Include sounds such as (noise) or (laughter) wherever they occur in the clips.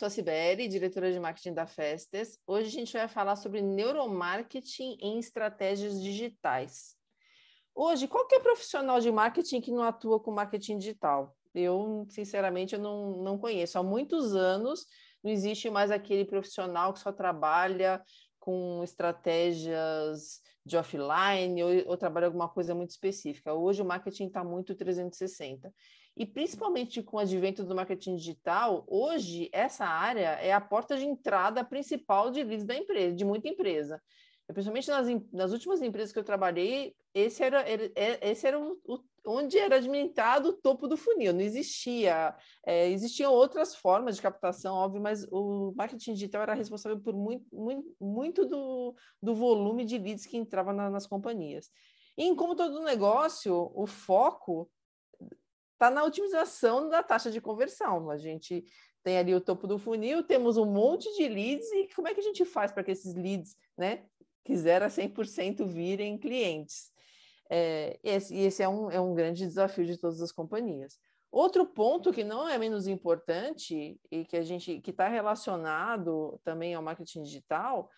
Sou a Sibeli, diretora de marketing da Festes. Hoje a gente vai falar sobre neuromarketing em estratégias digitais. Hoje, qualquer profissional de marketing que não atua com marketing digital? Eu, sinceramente, eu não, não conheço. Há muitos anos não existe mais aquele profissional que só trabalha com estratégias de offline ou, ou trabalha alguma coisa muito específica. Hoje o marketing está muito 360. E principalmente com o advento do marketing digital, hoje essa área é a porta de entrada principal de leads da empresa, de muita empresa. principalmente nas, nas últimas empresas que eu trabalhei, esse era, é, esse era o, o, onde era administrado o topo do funil. Não existia, é, existiam outras formas de captação, óbvio, mas o marketing digital era responsável por muito, muito, muito do, do volume de leads que entrava na, nas companhias. E como todo negócio, o foco está na otimização da taxa de conversão. A gente tem ali o topo do funil, temos um monte de leads, e como é que a gente faz para que esses leads, né, que 0 a 100% virem clientes? É, esse, esse é, um, é um grande desafio de todas as companhias. Outro ponto que não é menos importante e que a gente que está relacionado também ao marketing digital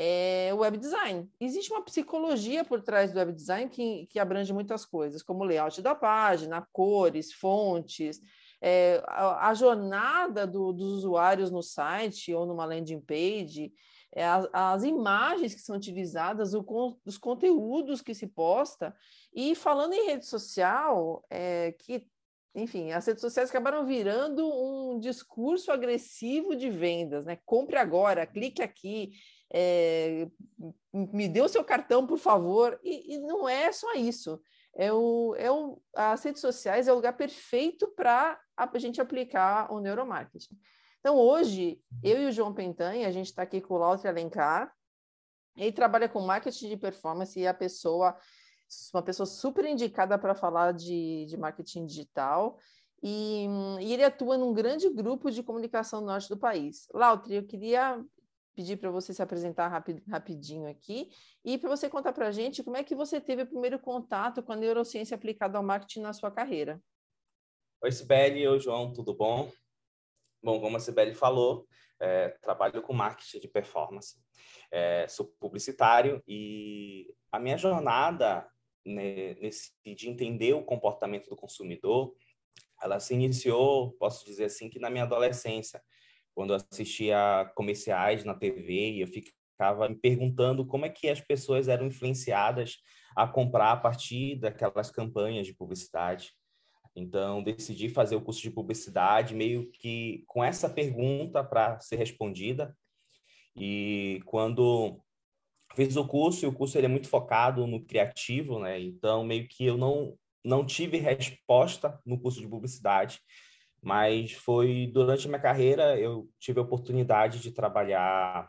é o web design. Existe uma psicologia por trás do web design que, que abrange muitas coisas, como layout da página, cores, fontes, é, a, a, jornada do, dos usuários no site ou numa landing page, é, as, as, imagens que são utilizadas, o, os conteúdos que se posta. E falando em rede social, é, que enfim, as redes sociais acabaram virando um discurso agressivo de vendas, né? Compre agora, clique aqui, é, me dê o seu cartão, por favor. E, e, não é só isso. É o, é o, as redes sociais é o lugar perfeito para a gente aplicar o neuromarketing. Então, hoje, eu e o João Pentanha, a gente está aqui com o Lautre Alencar, ele trabalha com marketing de performance e a pessoa, uma pessoa super indicada para falar de, de marketing digital. E, e, ele atua num grande grupo de comunicação no norte do país. Lautre, eu queria pedir para você se apresentar rapid, rapidinho aqui e para você contar para a gente como é que você teve o primeiro contato com a neurociência aplicada ao marketing na sua carreira. Oi, Sibeli. Oi, João. Tudo bom? Bom, como a Sibeli falou, é, trabalho com marketing de performance. É, sou publicitário e a minha jornada né, nesse de entender o comportamento do consumidor, ela se iniciou, posso dizer assim, que na minha adolescência quando eu assistia comerciais na TV, eu ficava me perguntando como é que as pessoas eram influenciadas a comprar a partir daquelas campanhas de publicidade. Então, decidi fazer o curso de publicidade meio que com essa pergunta para ser respondida. E quando fiz o curso, e o curso ele é muito focado no criativo, né? Então, meio que eu não não tive resposta no curso de publicidade mas foi durante a minha carreira eu tive a oportunidade de trabalhar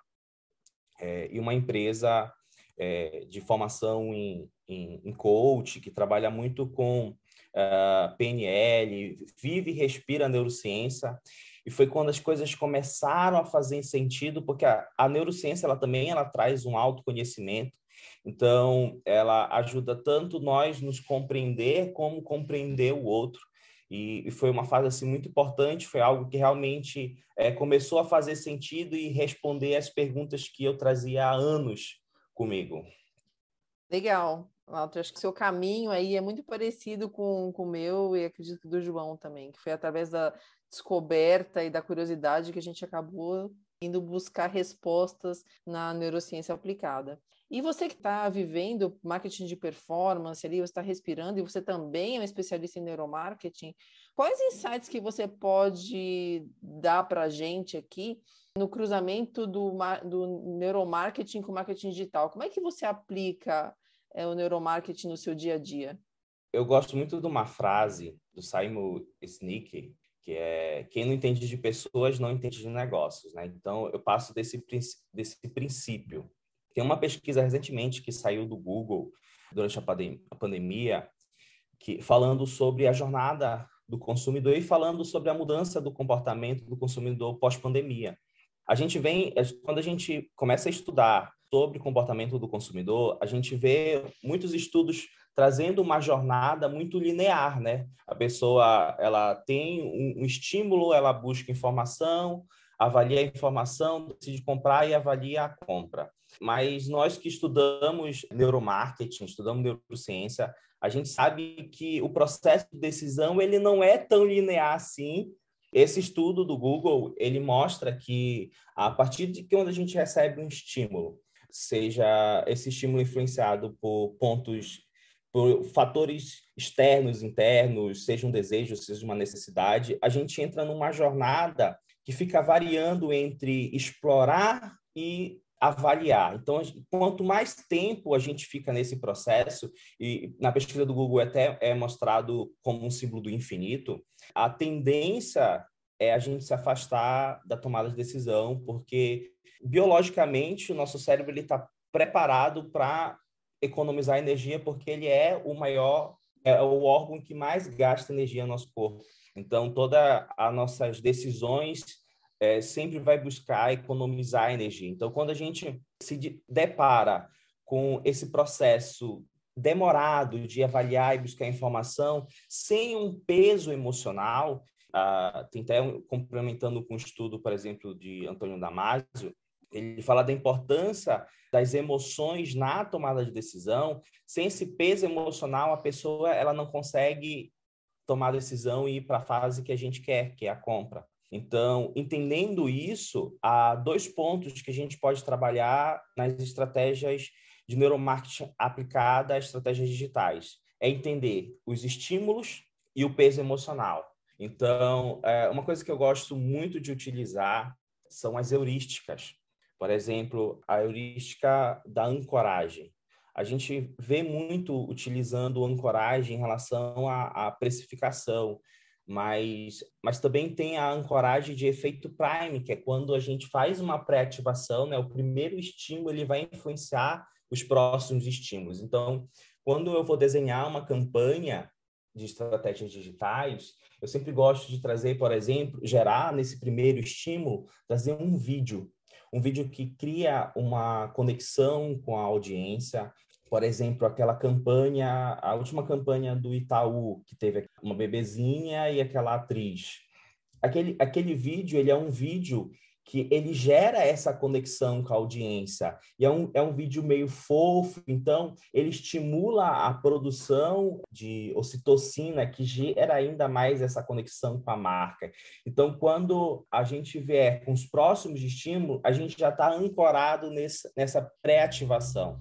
é, em uma empresa é, de formação em, em, em, coach que trabalha muito com uh, é, PNL, vive e respira a neurociência. E foi quando as coisas começaram a fazer sentido porque a, a neurociência ela também ela traz um autoconhecimento então ela ajuda tanto nós nos compreender como compreender o outro e, e, foi uma fase assim muito importante, foi algo que realmente é, começou a fazer sentido e responder as perguntas que eu trazia há anos comigo. Legal. Walter, acho que seu caminho aí é muito parecido com, com o meu e acredito que do João também, que foi através da descoberta e da curiosidade que a gente acabou indo buscar respostas na neurociência aplicada. E você que está vivendo marketing de performance ali, você está respirando e você também é um especialista em neuromarketing, quais insights que você pode dar para a gente aqui no cruzamento do, do neuromarketing com marketing digital? Como é que você aplica é, o neuromarketing no seu dia a dia? Eu gosto muito de uma frase do Simon Sinek, que é quem não entende de pessoas não entende de negócios, né? Então eu passo desse desse princípio. Tem uma pesquisa recentemente que saiu do Google durante a, pandem a pandemia, que falando sobre a jornada do consumidor e falando sobre a mudança do comportamento do consumidor pós-pandemia. A gente vem, quando a gente começa a estudar sobre comportamento do consumidor, a gente vê muitos estudos trazendo uma jornada muito linear, né? A pessoa, ela tem um, um estímulo, ela busca informação, avalia a informação, decide comprar e avalia a compra. Mas nós que estudamos neuromarketing, estudamos neurociência, a gente sabe que o processo de decisão ele não é tão linear assim. Esse estudo do Google ele mostra que a partir de que a gente recebe um estímulo, seja esse estímulo influenciado por pontos, por fatores externos, internos, seja um desejo, seja uma necessidade, a gente entra numa jornada que fica variando entre explorar e avaliar. Então, quanto mais tempo a gente fica nesse processo, e na pesquisa do Google até é mostrado como um símbolo do infinito, a tendência é a gente se afastar da tomada de decisão, porque biologicamente o nosso cérebro está preparado para economizar energia, porque ele é o maior, é o órgão que mais gasta energia no nosso corpo. Então, todas as nossas decisões é, sempre vai buscar economizar energia. Então, quando a gente se depara com esse processo demorado de avaliar e buscar informação sem um peso emocional, tem até um, complementando com um estudo, por exemplo, de Antônio Damasio, ele fala da importância das emoções na tomada de decisão. Sem esse peso emocional, a pessoa ela não consegue tomar decisão e ir para a fase que a gente quer, que é a compra. Então, entendendo isso, há dois pontos que a gente pode trabalhar nas estratégias de neuromarketing aplicada a estratégias digitais. É entender os estímulos e o peso emocional. Então, é, uma coisa que eu gosto muito de utilizar são as heurísticas. Por exemplo, a heurística da ancoragem. A gente vê muito utilizando ancoragem em relação à, à precificação, mas, mas também tem a ancoragem de efeito prime, que é quando a gente faz uma pré-ativação, né? O primeiro estímulo ele vai influenciar os próximos estímulos. Então, quando eu vou desenhar uma campanha de estratégias digitais, eu sempre gosto de trazer, por exemplo, gerar nesse primeiro estímulo, trazer um vídeo, um vídeo que cria uma conexão com a audiência, por exemplo, aquela campanha, a última campanha do Itaú, que teve uma bebezinha e aquela atriz. Aquele, aquele vídeo, ele é um vídeo que ele gera essa conexão com a audiência. E é um, é um vídeo meio fofo, então ele estimula a produção de ocitocina, que gera ainda mais essa conexão com a marca. Então, quando a gente vier com os próximos estímulos, a gente já está ancorado nesse, nessa pré-ativação.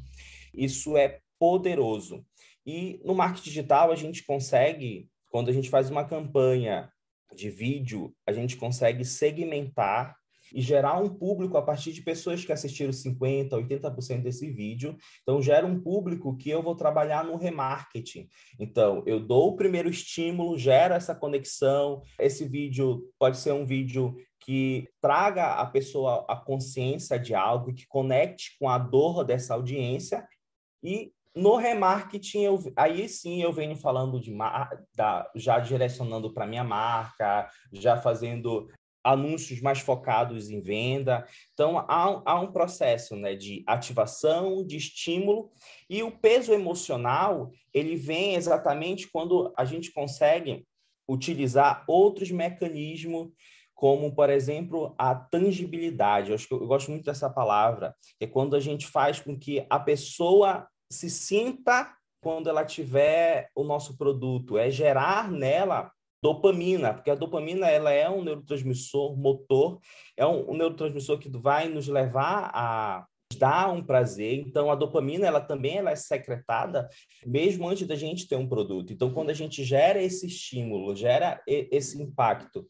Isso é poderoso. E no marketing digital, a gente consegue, quando a gente faz uma campanha de vídeo, a gente consegue segmentar e gerar um público a partir de pessoas que assistiram 50%, 80% desse vídeo. Então, gera um público que eu vou trabalhar no remarketing. Então, eu dou o primeiro estímulo, gera essa conexão. Esse vídeo pode ser um vídeo que traga a pessoa a consciência de algo, que conecte com a dor dessa audiência e no remarketing, eu, aí sim eu venho falando de da, já direcionando para minha marca, já fazendo anúncios mais focados em venda. Então, há, há um processo né, de ativação, de estímulo, e o peso emocional, ele vem exatamente quando a gente consegue utilizar outros mecanismos como, por exemplo, a tangibilidade. Eu, acho que eu, gosto muito dessa palavra, é quando a gente faz com que a pessoa se sinta quando ela tiver o nosso produto, é gerar nela dopamina, porque a dopamina ela é um neurotransmissor motor, é um, um neurotransmissor que vai nos levar a dar um prazer. Então a dopamina ela também ela é secretada mesmo antes da gente ter um produto. Então quando a gente gera esse estímulo, gera esse impacto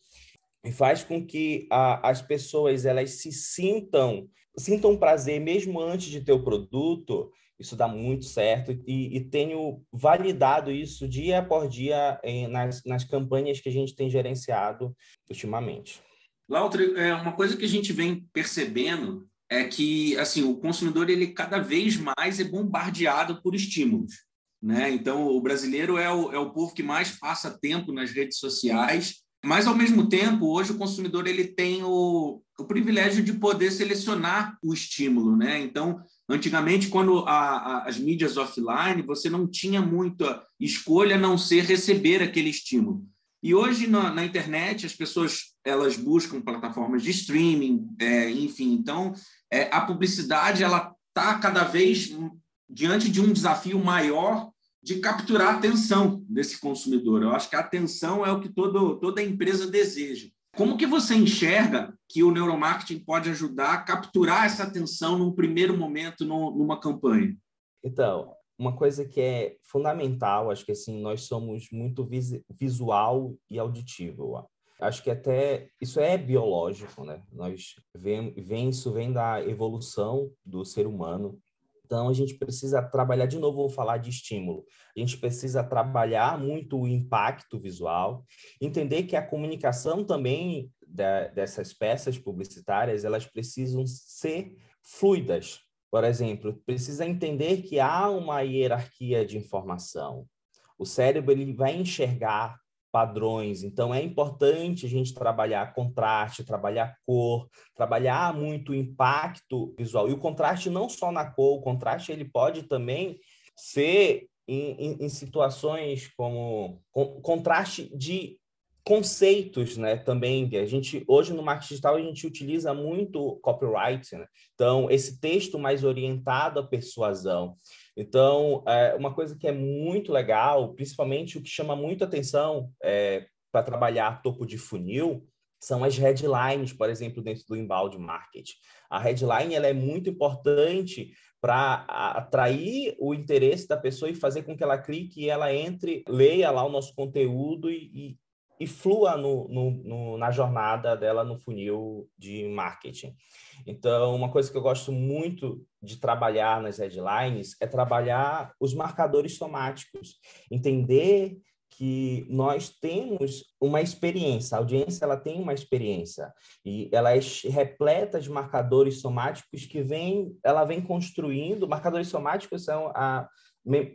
e faz com que a, as pessoas elas se sintam sintam prazer mesmo antes de ter o produto, Isso dá muito certo e, e tenho validado isso dia por dia em, nas, nas campanhas que a gente tem gerenciado ultimamente. Lautre, é uma coisa que a gente vem percebendo é que assim o consumidor ele cada vez mais é bombardeado por estímulos. Né? Então, o brasileiro é o, é o povo que mais passa tempo nas redes sociais, mas, ao mesmo tempo, hoje o consumidor ele tem o, o privilégio de poder selecionar o estímulo. Né? Então, antigamente, quando a, a, as mídias offline, você não tinha muita escolha a não ser receber aquele estímulo. E hoje, na, na internet, as pessoas elas buscam plataformas de streaming, é, enfim. Então, é, a publicidade ela está cada vez diante de um desafio maior de capturar a atenção desse consumidor. Eu acho que a atenção é o que todo, toda empresa deseja. Como que você enxerga que o neuromarketing pode ajudar a capturar essa atenção num primeiro momento no, numa campanha? Então, uma coisa que é fundamental, acho que assim, nós somos muito vis visual e auditivo. Acho que até isso é biológico, né? Nós vem, vem isso vem da evolução do ser humano então, a gente precisa trabalhar, de novo, vou falar de estímulo. A gente precisa trabalhar muito o impacto visual, entender que a comunicação também da, dessas peças publicitárias, elas precisam ser fluidas. Por exemplo, precisa entender que há uma hierarquia de informação. O cérebro ele vai enxergar padrões. Então, é importante a gente trabalhar contraste, trabalhar cor, trabalhar muito o impacto visual. E o contraste não só na cor, o contraste ele pode também ser em, em, em situações como com, contraste de conceitos, né, também. A gente hoje no marketing digital a gente utiliza muito copyright, né? Então, esse texto mais orientado à persuasão. Então, é, uma coisa que é muito legal, principalmente o que chama muito atenção é, para trabalhar topo de funil, são as headlines, por exemplo, dentro do inbound marketing. A headline ela é muito importante para atrair o interesse da pessoa e fazer com que ela clique e ela entre, leia lá o nosso conteúdo e, e flua no, no, no, na jornada dela no funil de marketing. Então, uma coisa que eu gosto muito de trabalhar nas headlines é trabalhar os marcadores somáticos, entender que nós temos uma experiência, a audiência ela tem uma experiência e ela é repleta de marcadores somáticos que vem, ela vem construindo, marcadores somáticos são a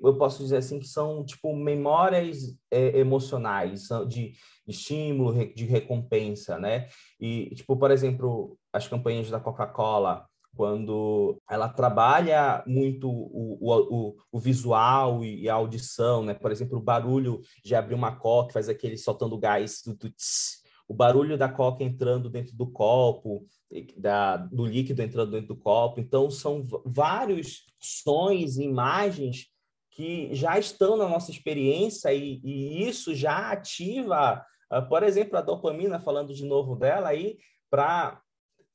eu posso dizer assim que são tipo memórias é, emocionais de estímulo de recompensa né e tipo por exemplo as campanhas da Coca-Cola quando ela trabalha muito o, o, o, visual e a audição, né? Por exemplo, o barulho de abrir uma coca, faz aquele soltando gás, do, do tss, o barulho da coca entrando dentro do copo, da, do líquido entrando dentro do copo. Então, são vários sons imagens que já estão na nossa experiência e, e isso já ativa, uh, por exemplo, a dopamina, falando de novo dela aí, para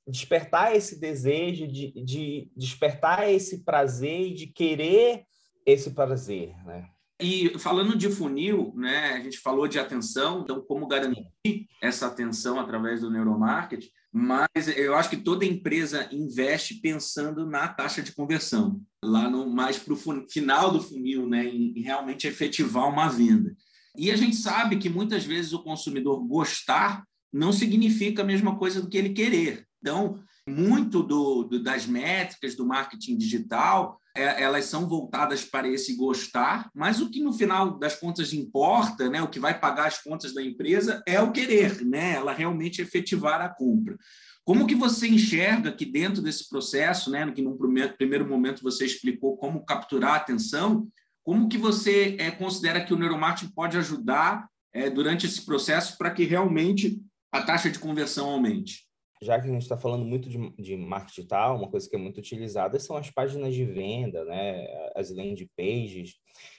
despertar esse desejo, de, de despertar esse prazer e de querer esse prazer, né? E falando de funil, né, a gente falou de atenção, então como garantir essa atenção através do neuromarketing, mas eu acho que toda empresa investe pensando na taxa de conversão, lá no mais para o final do funil, né, em, realmente efetivar uma venda. E a gente sabe que muitas vezes o consumidor gostar não significa a mesma coisa do que ele querer. Então, muito do, do, das métricas do marketing digital, é, elas são voltadas para esse gostar, mas o que no final das contas importa, né, o que vai pagar as contas da empresa é o querer, né, ela realmente efetivar a compra. Como que você enxerga que dentro desse processo, né, que num primeiro, primeiro momento você explicou como capturar a atenção, como que você é, considera que o neuromarketing pode ajudar é, durante esse processo para que realmente a taxa de conversão aumente? Já que a gente está falando muito de, de marketing digital, uma coisa que é muito utilizada são as páginas de venda, né? as landing pages.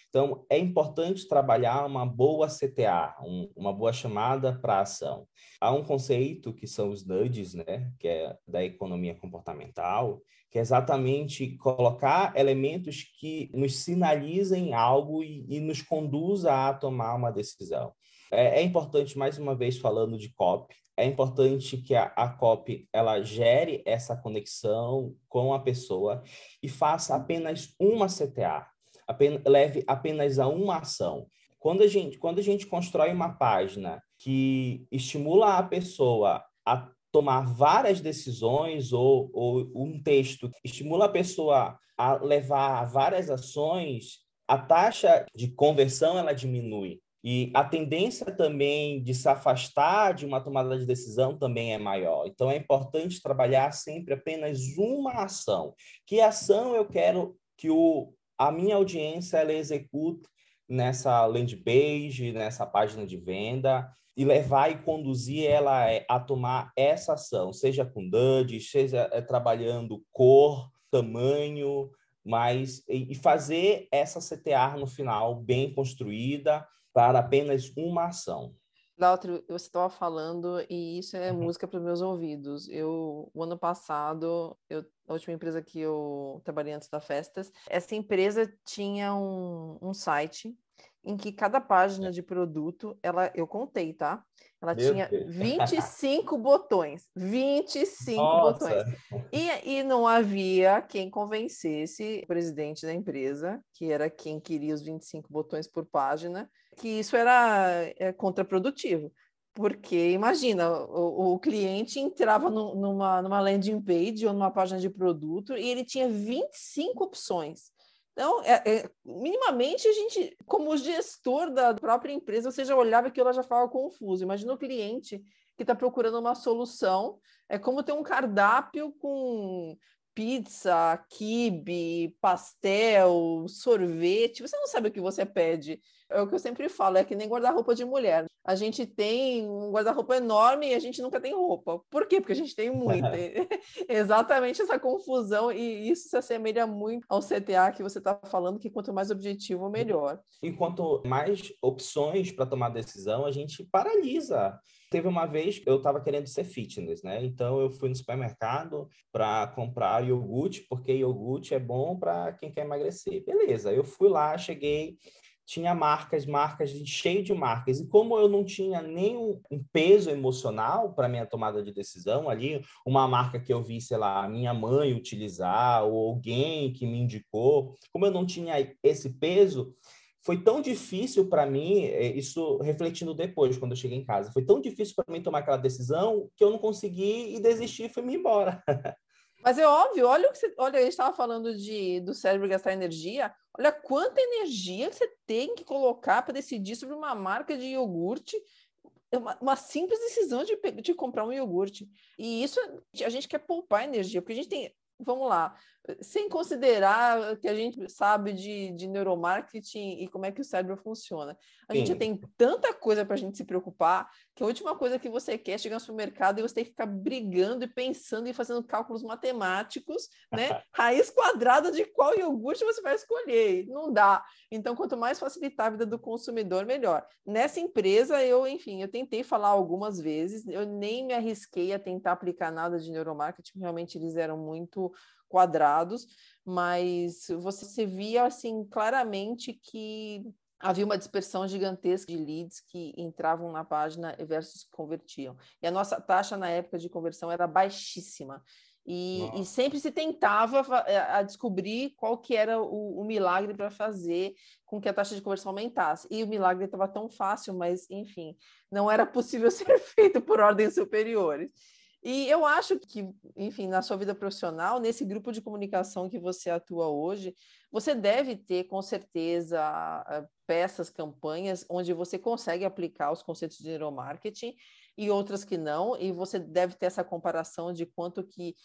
Então, é importante trabalhar uma boa CTA, um, uma boa chamada para ação. Há um conceito que são os nudges, né? que é da economia comportamental, que é exatamente colocar elementos que nos sinalizem algo e, e nos conduza a tomar uma decisão. É, é importante, mais uma vez, falando de copy, é importante que a, a copy ela gere essa conexão com a pessoa e faça apenas uma CTA, apenas, leve apenas a uma ação. Quando a gente, quando a gente constrói uma página que estimula a pessoa a tomar várias decisões ou, ou um texto que estimula a pessoa a levar várias ações, a taxa de conversão ela diminui. E a tendência também de se afastar de uma tomada de decisão também é maior. Então é importante trabalhar sempre apenas uma ação. Que ação eu quero que o, a minha audiência ela execute nessa landing page, nessa página de venda? e levar e conduzir ela a tomar essa ação, seja com DUD, seja é, trabalhando cor, tamanho, mas e fazer essa CTA no final bem construída para apenas uma ação. Lautro, você estava falando e isso é uhum. música para os meus ouvidos. Eu, o ano passado, eu, a última empresa que eu trabalhei antes da Festas, essa empresa tinha um, um site em que cada página de produto, ela, eu contei, tá? Ela Meu tinha Deus. 25 botões. 25 Nossa. botões. E, e não havia quem convencesse o presidente da empresa, que era quem queria os 25 botões por página, que isso era é, contraprodutivo. Porque, imagina, o, o cliente entrava no, numa, numa landing page ou numa página de produto e ele tinha 25 opções. Então, é, é, minimamente, a gente, como gestor da própria empresa, você já olhava que ela já falava confuso. Imagina o cliente que está procurando uma solução. É como ter um cardápio com pizza, quibe, pastel, sorvete. Você não sabe o que você pede. É o que eu sempre falo, é que nem guarda-roupa de mulher. A gente tem um guarda-roupa enorme e a gente nunca tem roupa. Por quê? Porque a gente tem muita. (laughs) (laughs) Exatamente essa confusão, e isso se assemelha muito ao CTA que você está falando, que quanto mais objetivo, melhor. E quanto mais opções para tomar decisão, a gente paralisa. Teve uma vez eu estava querendo ser fitness, né? Então eu fui no supermercado para comprar iogurte, porque iogurte é bom para quem quer emagrecer. Beleza, eu fui lá, cheguei, tinha marcas, marcas, cheio de marcas. E como eu não tinha nenhum um peso emocional para minha tomada de decisão ali, uma marca que eu vi, sei lá, minha mãe utilizar ou alguém que me indicou, como eu não tinha esse peso, foi tão difícil para mim, é, isso refletindo depois, quando eu cheguei em casa, foi tão difícil para mim tomar aquela decisão que eu não consegui e desisti e fui me embora. (laughs) Mas é óbvio, olha o que você, olha, a gente estava falando de do cérebro gastar energia. Olha quanta energia você tem que colocar para decidir sobre uma marca de iogurte. É uma, uma, simples decisão de, de comprar um iogurte. E isso a gente quer poupar energia, porque a gente tem vamos lá, sem considerar que a gente sabe de, de neuromarketing e como é que o cérebro funciona. A Sim. gente tem tanta coisa para a gente se preocupar que a última coisa que você quer é chegar no supermercado e você tem que ficar brigando e pensando e fazendo cálculos matemáticos, né? (laughs) Raiz quadrada de qual iogurte você vai escolher. Não dá. Então, quanto mais facilitar a vida do consumidor, melhor. Nessa empresa, eu, enfim, eu tentei falar algumas vezes, eu nem me arrisquei a tentar aplicar nada de neuromarketing, realmente eles eram muito quadrados, mas você via assim claramente que havia uma dispersão gigantesca de leads que entravam na página versus que convertiam. E a nossa taxa na época de conversão era baixíssima. E, e sempre se tentava a, eh, a descobrir qual que era o, o milagre para fazer com que a taxa de conversão aumentasse. E o milagre estava tão fácil, mas, enfim, não era possível (laughs) ser feito por ordens superiores. E eu acho que, enfim, na sua vida profissional, nesse grupo de comunicação que você atua hoje, você deve ter, com certeza, peças, campanhas, onde você consegue aplicar os conceitos de neuromarketing e outras que não, e você deve ter essa comparação de quanto que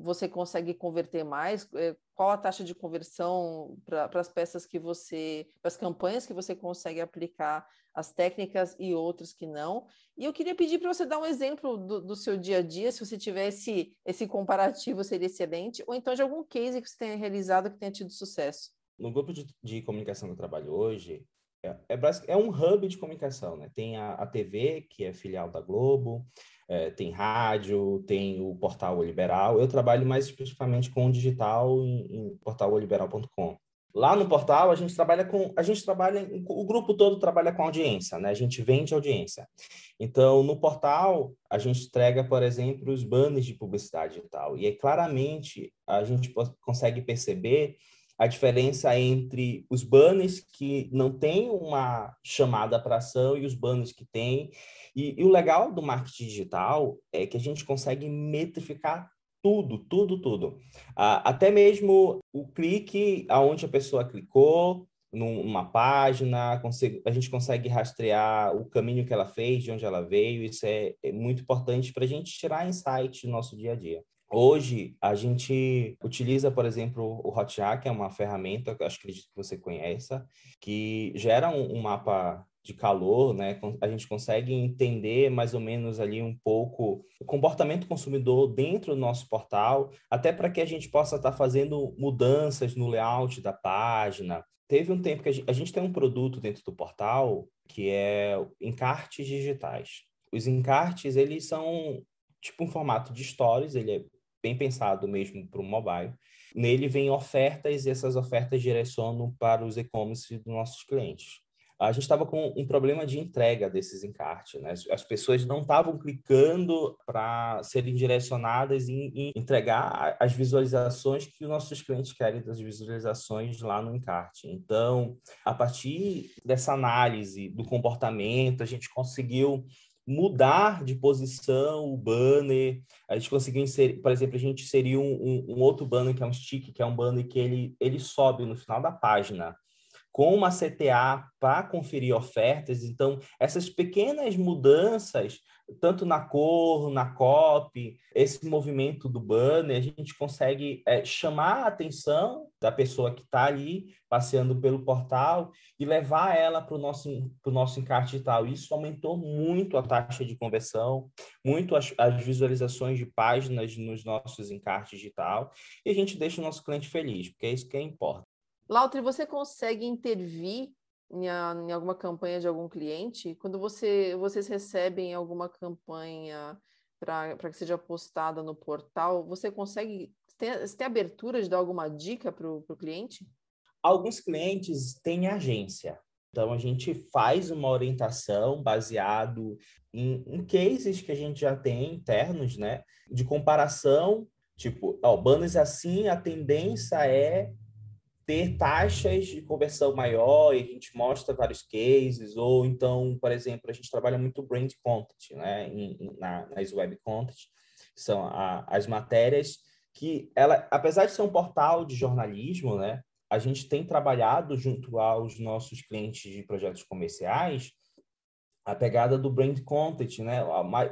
você consegue converter mais, eh, qual a taxa de conversão para as peças que você, para as campanhas que você consegue aplicar as técnicas e outras que não. E eu queria pedir para você dar um exemplo do, do, seu dia a dia, se você tivesse esse comparativo, seria excelente, ou então de algum case que você tenha realizado que tenha tido sucesso. No grupo de, de comunicação eu trabalho hoje, é, é, é, um hub de comunicação, né? Tem a, a TV, que é filial da Globo, é, tem rádio, tem o portal O Liberal. Eu trabalho mais especificamente com o digital em, em portaloliberal.com. Lá no portal a gente trabalha com a gente trabalha o grupo todo trabalha com audiência, né? A gente vende audiência. Então no portal a gente entrega, por exemplo, os banners de publicidade e tal. E aí, claramente a gente consegue perceber a diferença entre os banners que não têm uma chamada para ação e os banners que têm. E, e, o legal do marketing digital é que a gente consegue metrificar tudo, tudo, tudo. Ah, até mesmo o clique aonde a pessoa clicou, numa página, a gente consegue rastrear o caminho que ela fez, de onde ela veio, isso é, é muito importante para a gente tirar insight do nosso dia a dia. Hoje, a gente utiliza, por exemplo, o Hotjar, que é uma ferramenta, que acho que você conheça, que gera um, um, mapa de calor, né? A gente consegue entender mais ou menos ali um pouco o comportamento consumidor dentro do nosso portal, até para que a gente possa estar tá fazendo mudanças no layout da página. Teve um tempo que a gente, a gente tem um produto dentro do portal que é encartes digitais. Os encartes, eles são tipo um formato de stories, ele é bem pensado mesmo para o mobile. Nele vem ofertas e essas ofertas direcionam para os e-commerce dos nossos clientes. A gente estava com um problema de entrega desses encartes, né? As pessoas não estavam clicando para serem direcionadas em, em, entregar as visualizações que os nossos clientes querem das visualizações lá no encarte. Então, a partir dessa análise do comportamento, a gente conseguiu mudar de posição o banner. A gente conseguiu inserir, por exemplo, a gente inseriu um, um, um, outro banner que é um stick, que é um banner que ele, ele sobe no final da página com uma CTA para conferir ofertas. Então, essas pequenas mudanças, tanto na cor, na copy, esse movimento do banner, a gente consegue é, chamar a atenção da pessoa que está ali passeando pelo portal e levar ela para o nosso, nosso encarte digital. Isso aumentou muito a taxa de conversão, muito as, as visualizações de páginas nos nossos encartes digital, e a gente deixa o nosso cliente feliz, porque é isso que importa. Lautri, você consegue intervir em, em, alguma campanha de algum cliente? Quando você, vocês recebem alguma campanha para que seja postada no portal, você consegue, você tem abertura de dar alguma dica para o cliente? Alguns clientes têm agência, então, a gente faz uma orientação baseado em, em, cases que a gente já tem internos, né? De comparação, tipo, ó, banners assim, a tendência é ter taxas de conversão maior e a gente mostra vários cases, ou então, por exemplo, a gente trabalha muito brand content, né, em, na, nas web content, são a, as matérias que, ela, apesar de ser um portal de jornalismo, né, a gente tem trabalhado junto aos nossos clientes de projetos comerciais a pegada do brand content, né?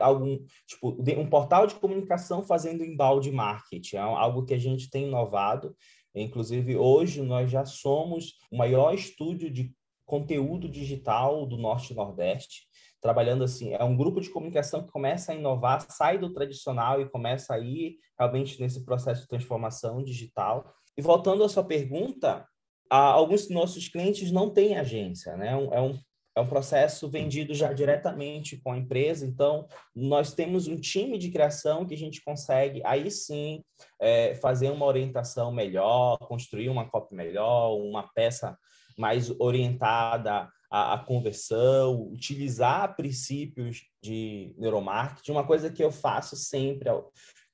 Algum tipo um portal de comunicação fazendo embalde marketing, é algo que a gente tem inovado Inclusive, hoje nós já somos o maior estúdio de conteúdo digital do Norte e Nordeste, trabalhando assim, é um grupo de comunicação que começa a inovar, sai do tradicional e começa a ir realmente nesse processo de transformação digital. E voltando à sua pergunta, alguns dos nossos clientes não têm agência, né? É um, é um processo vendido já diretamente com a empresa, então nós temos um time de criação que a gente consegue, aí sim, é, fazer uma orientação melhor, construir uma copy melhor, uma peça mais orientada à, à conversão, utilizar princípios de neuromarketing. Uma coisa que eu faço sempre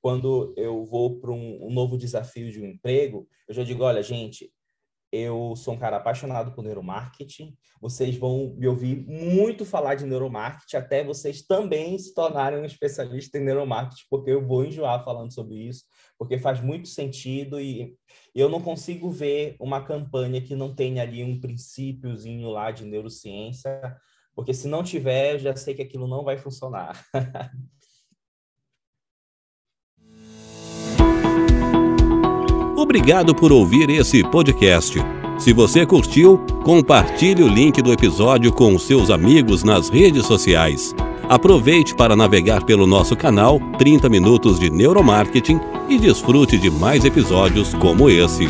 quando eu vou para um, um novo desafio de um emprego, eu já digo, olha, gente, eu sou um cara apaixonado por neuromarketing. Vocês vão me ouvir muito falar de neuromarketing, até vocês também se tornarem um especialista em neuromarketing, porque eu vou enjoar falando sobre isso, porque faz muito sentido e eu não consigo ver uma campanha que não tenha ali um princípiozinho lá de neurociência, porque se não tiver, eu já sei que aquilo não vai funcionar. (laughs) Obrigado por ouvir esse podcast. Se você curtiu, compartilhe o link do episódio com seus amigos nas redes sociais. Aproveite para navegar pelo nosso canal 30 Minutos de Neuromarketing e desfrute de mais episódios como esse.